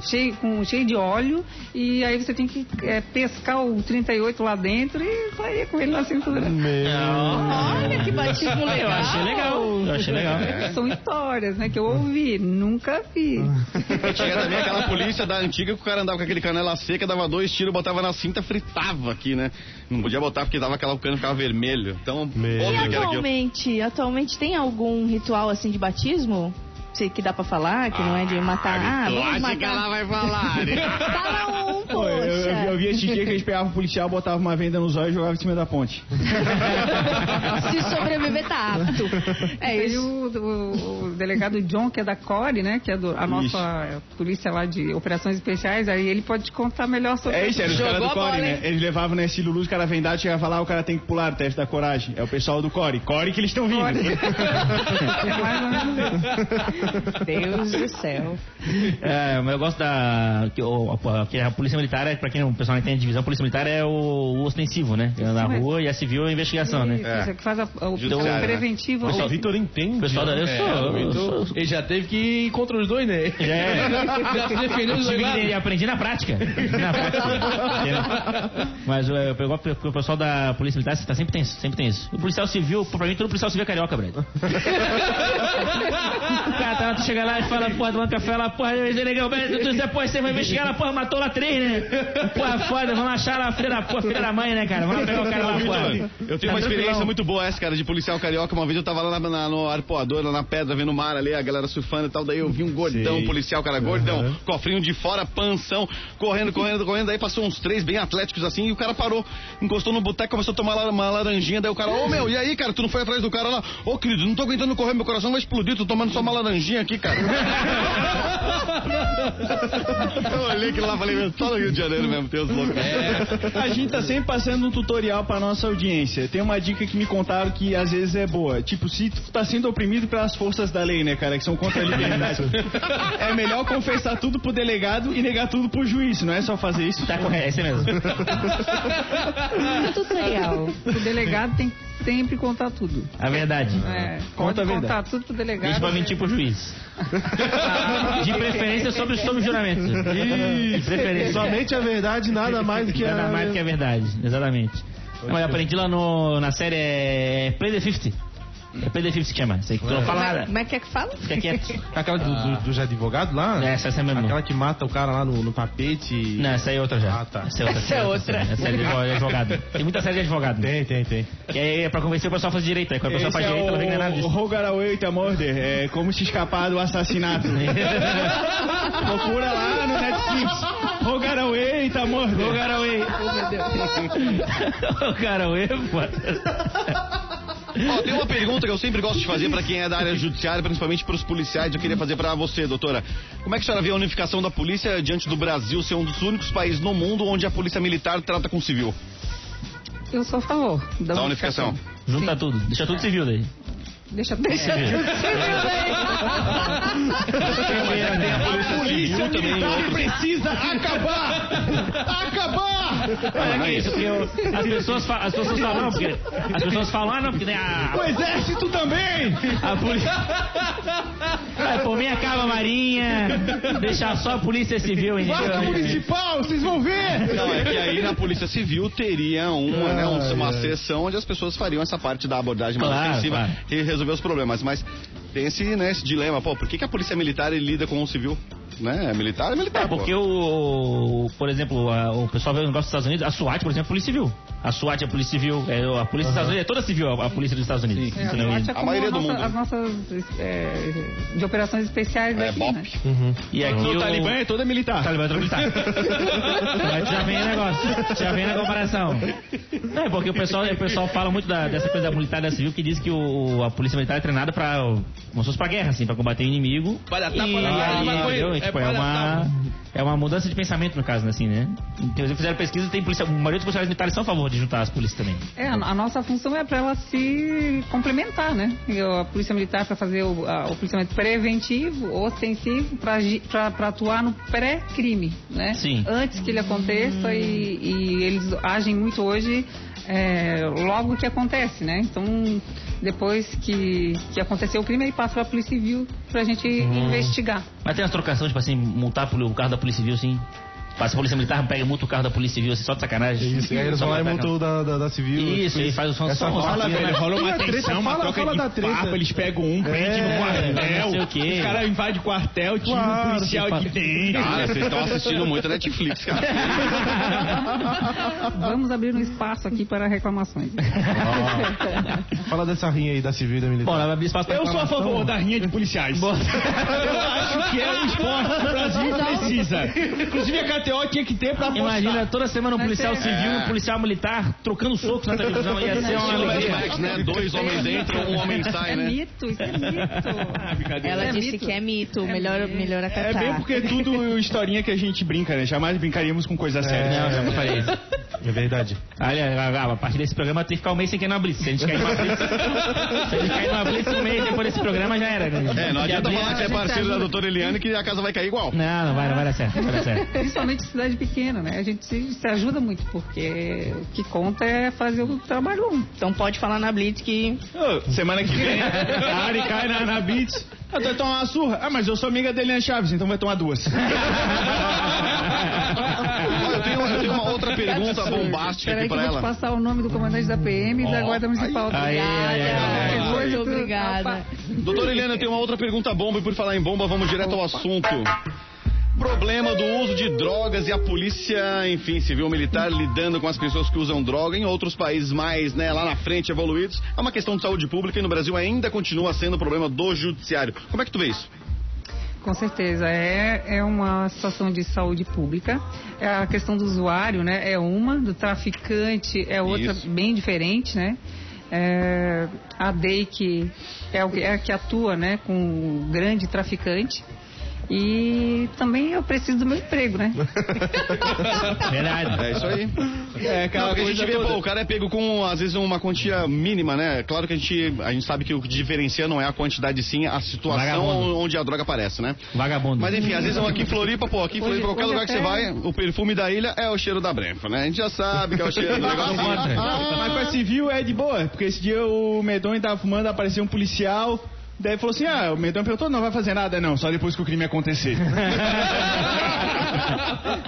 cheio, com, cheio de óleo, e aí você tem que é, pescar o 38 lá dentro e sair com ele na cintura. Olha que batismo legal. Eu achei legal. Eu achei legal. São histórias, né, que eu ouvi, nunca vi. Tinha também aquela polícia da antiga que o cara andava com aquele canela seca, dava dois tiros, botava na cinta, fritava aqui, né? Não podia botar porque dava aquela o cano ficava vermelho. Então, Meu. E que era aquilo. atualmente, atualmente tem algum ritual assim de batismo? Sei que dá pra falar, que não é de matar. Ah, vamos matar. vai falar. Fala um, Pô, eu, eu vi poxa. eu vi esse dia que eles pegavam o policial, botavam uma venda nos olhos e jogavam em cima da ponte. Se sobreviver, tá apto. É isso. o, o- o delegado John, que é da CORE, né? Que é do- a nossa polícia lá de operações especiais. Aí ele pode te contar melhor sobre É isso, era os caras do a bola, Core, né? hein? Eles levavam nesse Lulu, os caras vendados, chegava lá, o cara tem que pular o teste da coragem. É o pessoal do Core. Core que eles estão vindo. É mais ou menos isso. Deus do céu. É, mas eu gosto da. Que, o- a, que a polícia militar é, pra quem o pessoal não entende divisão, a polícia militar é o, o ostensivo, né? Na rua e a civil é a investigação, né? Isso, que faz a, o né? preventivo. Pessoal, O Vitor entende. O pessoal da. Eu sou. eu sou- Ele já teve que ir contra os dois, né? É. Já se defendeu dos dois lados. aprendi na prática. Na prática. Mas é, eu pego porque o pessoal da polícia militar tá sempre tem isso, sempre tem isso. O policial civil, pra mim, todo policial civil é carioca, Brad. Cara tá lá, tu chega lá e fala, porra, toma café lá, porra, Negão, Brad, tu porra, você vai investigar lá, porra, matou lá três, né? Porra, foda, vamos achar lá, filha da, porra, filha da mãe, né, cara? Vamos pegar o cara lá, porra. Eu tenho Tá uma experiência tranquilão. muito boa essa, cara, de policial carioca. Uma vez eu tava lá na, na- no arpoador, lá na pedra, vendo o mar ali, a galera surfando e tal. Daí eu vi um gordão, policial, cara, gordão, cofrinho de fora, panção, correndo, correndo, correndo. Daí passou uns três bem atléticos assim e o cara parou, encostou no boteco, começou a tomar uma laranjinha. Daí o cara, ô meu, e aí, cara, tu não foi atrás do cara lá? Ô querido, não tô aguentando correr, meu coração vai explodir, tô tomando só uma laranjinha aqui, cara. eu olhei aquilo lá e falei, meu, só no Rio de Janeiro mesmo, tem os loucos. A gente tá sempre passando um tutorial pra nossa audiência. Tem uma dica que me contaram que às vezes é boa. Tipo, se tu tá sendo oprimido pelas forças da lei, né, cara, que são contra a liberdade. é melhor confessar tudo pro delegado e negar tudo pro juiz, não é só fazer isso. Tá correto, é esse mesmo. Tutorial. O delegado tem que sempre contar tudo. A verdade. É, Conta a verdade. contar tudo pro delegado. Isso pra mentir pro juiz. De preferência sobre, sobre juramento. De preferência. Somente a verdade, nada mais do que Nada a... mais do que a verdade, exatamente. Não, eu aprendi lá no, na série é Play the 50. É Play the 50 que chama. Isso aí que tu não fala nada. Como é que é que fala? Fica quieto. Aquela do, do, dos advogados lá? É, essa, essa é mesmo. Aquela que mata o cara lá no, no tapete. e- Não, essa aí é outra já. Ah, tá. Essa é outra. Essa é outra. Essa é de advogado. Tem muita série de advogado. Tem, tem, tem. Que aí é pra convencer o pessoal a fazer direito. Aí quando a pessoa Esse faz é direito, ela vê que não é nada o disso. Rogaraway tá Murder, é como se escapar do assassinato. Procura lá no Netflix. Rogaraway tá Murder. Rogaraway. Rogaraway, foda. Ó, tem uma pergunta que eu sempre gosto de fazer pra quem é da área judiciária, principalmente pros policiais. Eu queria fazer pra você, doutora. Como é que a senhora vê a unificação da polícia diante do Brasil ser um dos únicos países no mundo onde a polícia militar trata com civil? Eu sou a favor da, Da unificação. Junta tudo. Deixa tudo civil daí. Deixa, deixa. A polícia militar precisa acabar! Acabar! Olha que isso, porque as pessoas, fa- as pessoas falam, não, porque as pessoas falam, ah, não, porque tem a, O exército também! a polícia. Ah, por mim acaba a marinha, deixar só a polícia civil, Guarda entendeu? municipal, vocês vão ver! Não, é que aí na Polícia Civil teria uma, né, um- uma sessão onde as pessoas fariam essa parte da abordagem mais Claro, ofensiva claro. e resolver os problemas. Mas tem esse, né, esse dilema, pô, por que, que a Polícia Militar lida com o civil? Né? É militar, é militar. É, porque o, por exemplo, a- o pessoal vê o negócio dos Estados Unidos, a SWAT, por exemplo, é a polícia civil. A SWAT é a polícia civil, é, a polícia dos Estados Unidos é toda civil, a, a polícia dos Estados Unidos. Acho que é A maioria a do nossa- mundo. As nossas é, de operações especiais É aqui, BOP. né? E aqui O o Talibã é toda militar. Talibã é todo militar. Tu já vem o negócio, já vem na comparação. É porque o pessoal, o pessoal fala muito da- dessa coisa da militar e da civil, que diz que o, a polícia militar é treinada pra, como se fosse pra guerra, assim, pra combater o inimigo. Para e, tapa na cara, aí, maconha, entendeu? é tipo, é, uma, é uma mudança de pensamento, no caso, né, assim, né? Inclusive fizeram pesquisa tem polícia, a maioria dos policiais militares são a favor de juntar as polícias também. É, a, a nossa função é para ela se complementar, né? E a Polícia Militar para fazer o, a- o policiamento preventivo, ostensivo, para atuar no pré-crime, né? Sim. Antes que ele aconteça e, e eles agem muito hoje é, logo que acontece, né? Então, depois que, que aconteceu o crime, aí passa para a Polícia Civil para a gente investigar. Mas tem umas trocações, tipo assim, multar poli- o carro da polícia civil, assim. Passa a polícia militar, pega multa o carro da polícia civil, assim, só de sacanagem. Isso, e aí eles vão lá e montam o da, da, da civil. Isso, tipo e faz o som som- Fala, som- velho, rola uma a treta, uma fala- troca fala da de treta. papo, eles pegam um, prende no não quartel, sei o quê. os caras invadem o quartel, tiram o policial de dentro. Cara, vocês estão assistindo muito Netflix, cara. Vamos abrir um espaço aqui para reclamações. Fala dessa rinha aí da civil e da militar. Abrir espaço pra Eu sou a favor da rinha de policiais. Eu acho que é o esporte que o Brasil precisa. Inclusive, a KTO tinha que ter pra apostar. Imagina toda semana um policial é- civil, um policial militar trocando socos na televisão. Ia ser uma alegria. Né? Dois homens entram, um homem sai, É né? mito, isso é mito. Ah. Ela É disse mito. que é mito, melhor, melhor É acatar. bem porque é tudo historinha que a gente brinca, né? Jamais brincaríamos com coisa séria. Não, eu não falei isso. É verdade. Olha, a partir desse programa tem que ficar um mês sem cair numa blitz. Se a gente cair numa blitz, se a gente cair numa blitz um mês depois desse programa já era. né? É, não adianta a falar que é parceiro da ajuda. doutora Eliane que a casa vai cair igual. Não, não vai, não vai dar certo. Vai dar certo. Principalmente em cidade pequena, né? A gente se, se ajuda muito, porque o que conta é fazer o trabalho um. Então pode falar na Blitz que Ô, semana que vem, a Ari cai na, na Beats. Eu tô tomar uma surra. Ah, mas eu sou amiga dele na Chaves, então vai tomar duas. Eu, tenho, eu tenho uma outra pergunta bombástica Peraí aqui que eu pra vou te ela. passar o nome do comandante da PM e da Guarda Municipal. Aí, aí, Muito obrigada. Doutora Eliane, eu tenho uma outra pergunta bomba e por falar em bomba, vamos direto ao assunto. Problema do uso de drogas e a polícia, enfim, civil militar lidando com as pessoas que usam droga em outros países mais, né, lá na frente evoluídos. É uma questão de saúde pública e no Brasil ainda continua sendo problema do judiciário. Como é que tu vê isso? Com certeza, é, é uma situação de saúde pública. É a questão do usuário, né? É uma, do traficante é outra Isso. bem diferente, né? É, a DEI que é, o que- é a que atua, né, com o grande traficante. E também eu preciso do meu emprego, né? Verdade. É isso aí. É, Não, porque a gente vê, pô, o cara é pego com, às vezes, uma quantia mínima, né? Claro que a gente, a gente sabe que o que diferencia não é a quantidade, sim a situação Vagabundo. onde a droga aparece, né? Vagabundo. Mas enfim, às vezes aqui em Floripa, pô, aqui em Floripa, qualquer lugar que você vai, o perfume da ilha é o cheiro da Brenfa, né? A gente já sabe que é o cheiro do negócio. Mas com a civil é de boa, porque esse dia o Medonho tava fumando, apareceu um policial. Daí falou assim: ah, o Medonho perguntou, não vai fazer nada, não, só depois que o crime acontecer.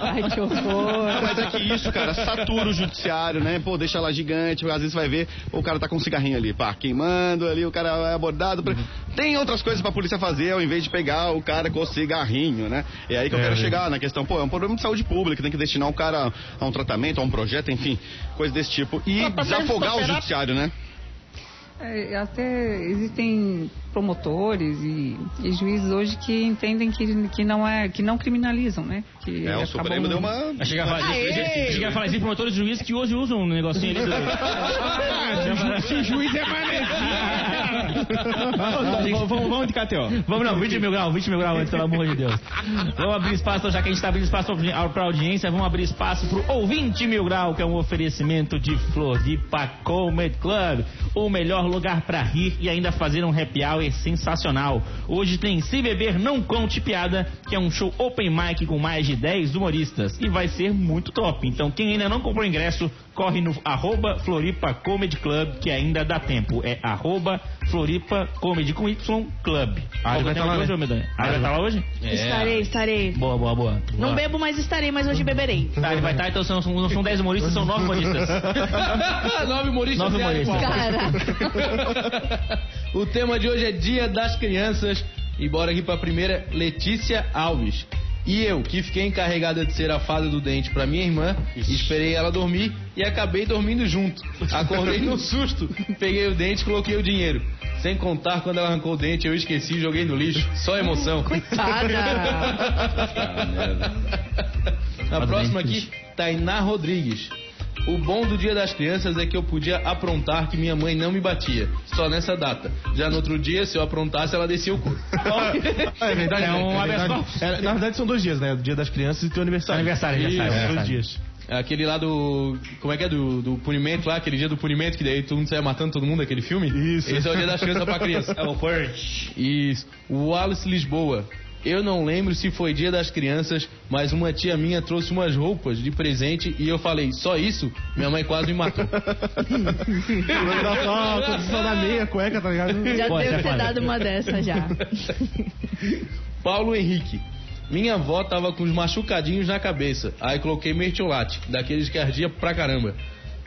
Ai, que horror. Não, mas é que isso, cara, satura o judiciário, né? Pô, deixa lá gigante, às vezes vai ver, o cara tá com um cigarrinho ali, pá, queimando ali, o cara é abordado. pra- Tem outras coisas pra polícia fazer ao invés de pegar o cara com o cigarrinho, né? É aí que eu quero chegar na questão, pô, é um problema de saúde pública, tem que destinar o cara a um tratamento, a um projeto, enfim, coisa desse tipo. E desafogar o judiciário, né? É, até existem promotores e, e juízes hoje que entendem que, que não é que não criminalizam, né? Que É, o Supremo deu uma. Achei que ia falar falar de promotores de juízes que hoje usam um negocinho ali. Do... Se juiz é manezinho. vamos, vamos, vamos de KTO. Vamos não, 20 mil graus, 20 mil graus antes, pelo amor de Deus. Vamos abrir espaço, já que a gente está abrindo espaço para audiência, vamos abrir espaço para o 20 mil grau, que é um oferecimento de Floripa Comedy Club. O melhor lugar para rir e ainda fazer um happy hour sensacional. Hoje tem Se Beber Não Conte Piada, que é um show open mic com mais de 10 humoristas. E vai ser muito top. Então quem ainda não comprou ingresso, corre no arroba Floripa Comedy Club, que ainda dá tempo. É arroba Floripa Comedy com Y Club. Ah, ele vai Qual tá lá, é o tema de hoje, né? Medonha? Ah, ele vai estar lá hoje? estarei, estarei. Boa, boa, boa. Não Boa. bebo, mas estarei, mas hoje beberei. Tá, ele vai estar, então são, não são 10 humoristas, são 9 humoristas. Nove humoristas. Nove vieram humoristas. igual. Caraca. O tema de hoje é Dia das Crianças. E bora aqui pra primeira, Letícia Alves. E eu, que fiquei encarregada de ser a fada do dente pra minha irmã, esperei ela dormir e acabei dormindo junto. Acordei no susto, peguei o dente e coloquei o dinheiro. Sem contar quando ela arrancou o dente, eu esqueci e joguei no lixo. Só emoção. Coitada. A próxima aqui, Tainá Rodrigues. O bom do Dia das Crianças é que eu podia aprontar que minha mãe não me batia. Só nessa data. Já no outro dia, se eu aprontasse, ela descia o cu. É verdade, É né? um É verdade. É, na verdade são dois dias, né? O dia das crianças e teu aniversário. Aniversário, aniversário, Isso, aniversário. dois dias. Aquele lá do. Como é que é? Do, do punimento lá, aquele dia do punimento, que daí todo mundo saia matando todo mundo, aquele filme? Isso. Esse é o dia das crianças pra criança. É o Purge. Isso. O Wallace Lisboa. Eu não lembro se foi dia das crianças, mas uma tia minha trouxe umas roupas de presente e eu falei, só isso? Minha mãe quase me matou. Olha só, a condição da meia cueca, tá ligado? Já Pode, devo ter pode. dado uma dessa já. Paulo Henrique. Minha avó tava com uns machucadinhos na cabeça. Aí coloquei mertiolate, daqueles que ardia pra caramba.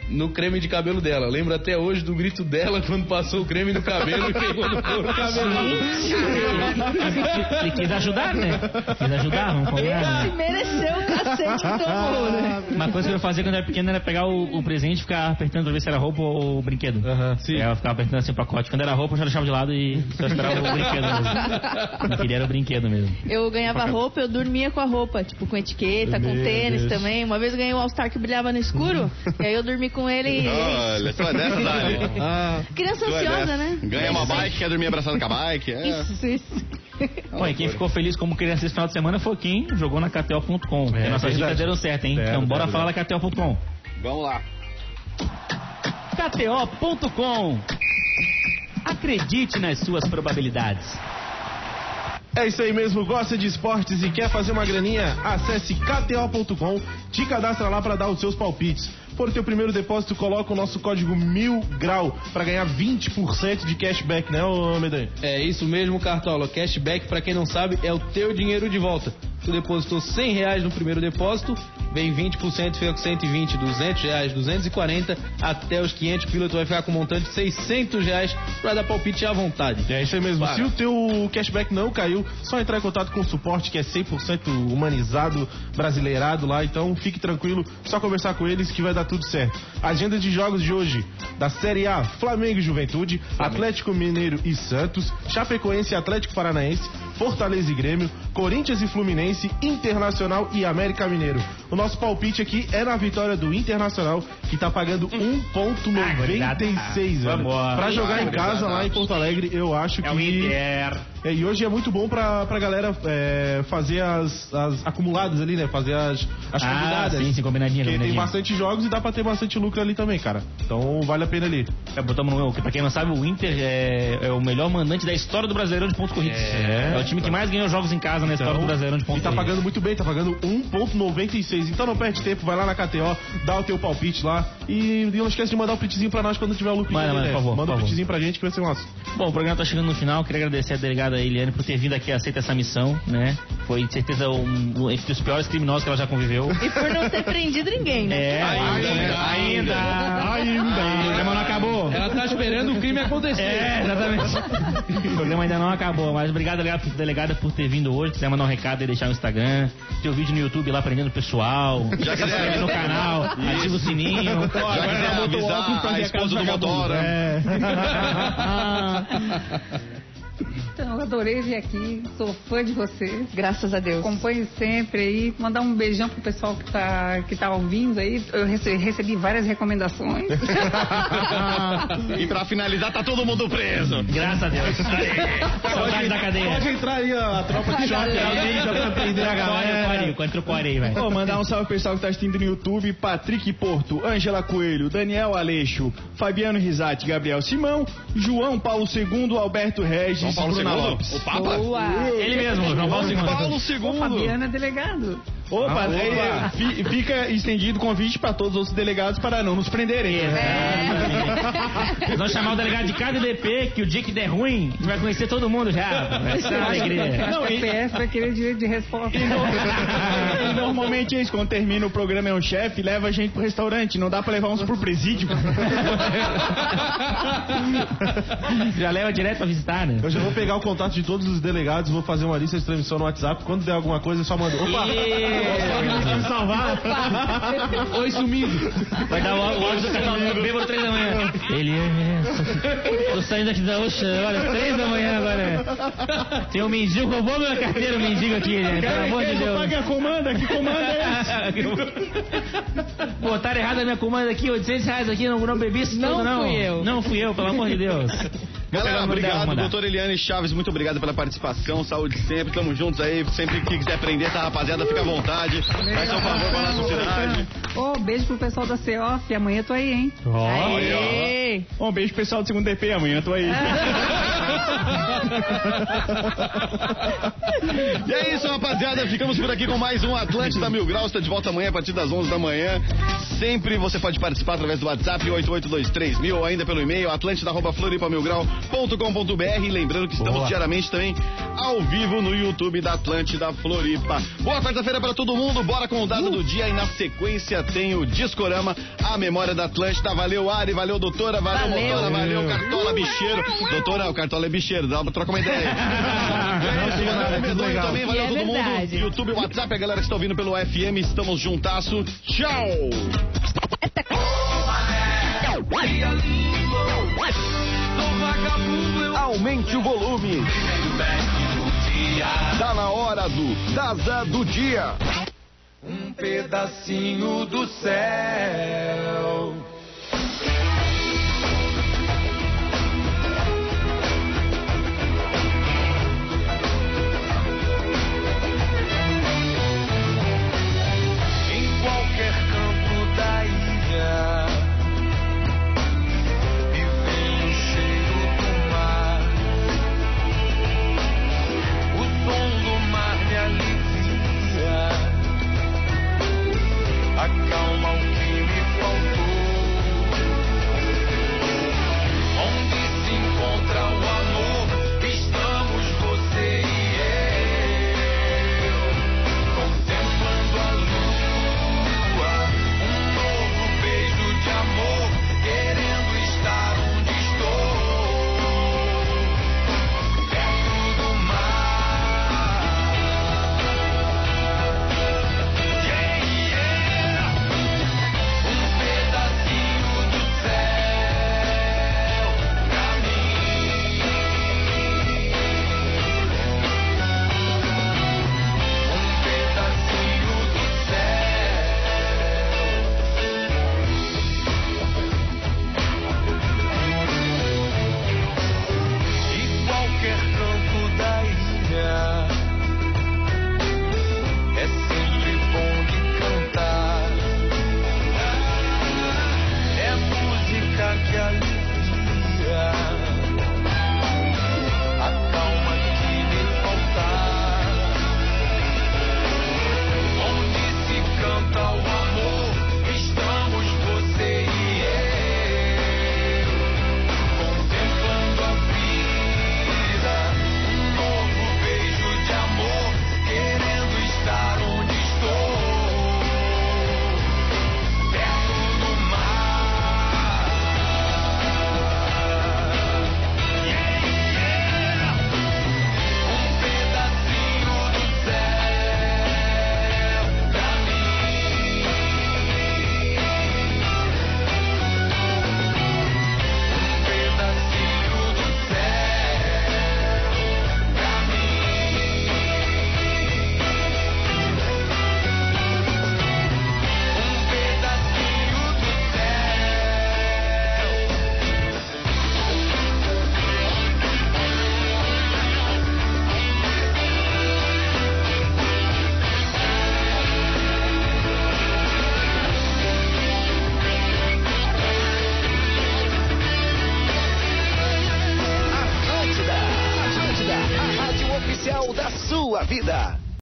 No creme de cabelo dela. Lembro até hoje do grito dela quando passou o creme no cabelo e pegou no couro cabeludo. Ele quis ajudar, né? Quis ajudar, vamos combinar, né? mereceu o cacete que tomou, né? Uma coisa que eu fazia quando era pequeno era pegar o, o presente e ficar apertando pra ver se era roupa ou brinquedo. Aham, sim. Eu ficava apertando assim o pacote. Quando era roupa, eu já deixava de lado e só esperava o brinquedo mesmo. Eu queria era o brinquedo mesmo. Eu ganhava roupa, eu dormia com a roupa, tipo, com etiqueta, com Meu tênis Deus. também. Uma vez eu ganhei um All-Star que brilhava no escuro, e aí eu dormi com ele e... Olha, só é dessa, Dali. Ah, Criança é ansiosa, dessa. né? Ganha uma bike, quer dormir abraçado com a bike. É. Isso, isso. Bom, e quem ficou feliz como criança esse final de semana foi quem jogou na KTO.com. É, nossas dicas deram certo, hein? Certo, então bora certo, falar da KTO.com. Vamos lá. KTO.com Acredite nas suas probabilidades. É isso aí mesmo, gosta de esportes e quer fazer uma graninha? Acesse kto.com, te cadastra lá para dar os seus palpites. For teu primeiro depósito, coloca o nosso código mil grau para ganhar 20% de cashback, né, ô? É isso mesmo, Cartola. Cashback, pra quem não sabe, é o teu dinheiro de volta. Tu depositou 100 reais no primeiro depósito, vem 20%, fica com 120, 200 reais, 240, até os 500 pila, tu vai ficar com um montante de 600 reais pra dar palpite à vontade. É isso aí mesmo. Para. Se o teu cashback não caiu, só entrar em contato com o suporte que é 100% humanizado, brasileirado lá. Então fique tranquilo, só conversar com eles que vai dar tudo certo. Agenda de jogos de hoje: da Série A, Flamengo e Juventude, Atlético Mineiro e Santos, Chapecoense e Atlético Paranaense, Fortaleza e Grêmio, Corinthians e Fluminense, Internacional e América Mineiro. O nosso palpite aqui é na vitória do Internacional, que tá pagando 1,96, velho. Vambora. Pra jogar em casa lá em Porto Alegre, eu acho que. É o Inter. É, e hoje é muito bom pra, pra galera é, fazer as, as acumuladas ali, né? Fazer as, as Ah, combinadas. sim, sim, combinadinha, Porque tem combinadinha. bastante jogos e dá pra ter bastante lucro ali também, cara. Então vale a pena ali. É, botamos no, pra quem não sabe, o Inter é, é o melhor mandante da história do Brasileirão de pontos corridos. É. o time que mais ganhou jogos em casa na história do Brasileirão de pontos e tá corridos. pagando muito bem, tá pagando 1.96. Então não perde tempo, vai lá na KTO, dá o teu palpite lá e, e não esquece de mandar um pitzinho pra nós quando tiver o looping. Manda, manda, né? por favor, Manda por um pitzinho pra gente que vai ser massa. Bom, o programa tá chegando no final. Queria agradecer a delegada Eliane por ter vindo aqui e aceita essa missão, né? Foi, de certeza, um, um entre os piores criminosos que ela já conviveu. E por não ter prendido ninguém, né? É, Ainda, né? ainda, ainda. O programa não acabou. Ela tá esperando o crime acontecer. É, exatamente. o programa ainda não acabou, mas obrigado, delegada, delegada, por ter vindo hoje. Quiser mandar um recado e deixar no Instagram. Teu vídeo no YouTube lá aprendendo o pessoal. Já Se inscreve no canal, ativa o sininho. Já quiser avisar a esposa do Motora. É. Então, eu adorei vir aqui, sou fã de vocês. Graças a Deus. Acompanho sempre aí. Mandar um beijão pro pessoal que tá, que tá ouvindo aí. Eu rece- recebi várias recomendações. E pra finalizar, tá todo mundo preso. Graças a Deus. Aí. Saudade da cadeia. Pode entrar aí a, a tropa de choque aí, já pra prender a galera. Core, core, entra o core aí, velho. Mandar um salve pro pessoal que tá assistindo no YouTube, Patrick Porto, Ângela Coelho, Daniel Aleixo, Fabiano Risati, Gabriel Simão, João Paulo II, Alberto Regis, Paulo II? Lopes. O Papa? Boa. Ele mesmo, João Paulo II. Paulo Ô, II. Fabiana é delegado. Opa, Ah, aí, opa. fi- fica estendido o convite para todos os outros delegados para não nos prenderem. Nós vamos chamar o delegado de cada DP, que o dia que der ruim, vai conhecer todo mundo já. Vai ser uma alegria. Não, O e- CPF vai querer direito de resposta. E normalmente é isso, quando termina o programa é um chefe, leva a gente pro restaurante, não dá pra levar uns pro presídio. Já leva direto pra visitar, né? Eu já vou pegar o contato de todos os delegados, vou fazer uma lista de transmissão no WhatsApp. Quando der alguma coisa, só manda. Opa! Me salvar? Oi, sumido. Vai dar o áudio do canal do bêbado três da manhã. Ele é. Tô saindo aqui da Oxa, olha, três da manhã agora. Tem um mendigo, roubou minha carteira, o mendigo aqui, né? Pelo amor de Deus. Paga a comanda, que comanda é essa? Botaram errado a minha comanda aqui, 800 reais aqui, não, não bebi isso Não não. fui eu. Não fui eu, pelo amor de Deus. Galera, obrigado, doutor Eliane Chaves, muito obrigado pela participação, saúde sempre, tamo juntos aí, sempre que quiser aprender essa rapaziada, fica à vontade, faz seu favor com a nossa cidade. Ô, beijo pro pessoal da CEOF. Amanhã tô aí, hein? Aê. Um beijo pro pessoal do segundo DP, amanhã tô aí. E é isso, rapaziada. Ficamos por aqui com mais um Atlântida Mil Graus. Está de volta amanhã a partir das 11 da manhã. Sempre você pode participar através do WhatsApp 8823 ou ainda pelo e-mail atlântida.floripamilgrau.com.br. Lembrando que estamos Boa. diariamente também ao vivo no YouTube da Atlântida Floripa. Boa quarta-feira para todo mundo. Bora com o dado do dia e na sequência tem o Discorama, a memória da Atlântida. Valeu, Ari. Valeu, doutora. Valeu, Valeu. motora. Valeu, Cartola Bicheiro. Doutora, o Cartola é bicheiro. Dá pra trocar uma ideia. Medonho também. Valeu É todo mundo. YouTube, WhatsApp, a galera que está ouvindo pelo FM. Estamos juntasso. Tchau! Aumente o volume. Tá na hora do Daza do Dia. Um pedacinho do céu. Vida.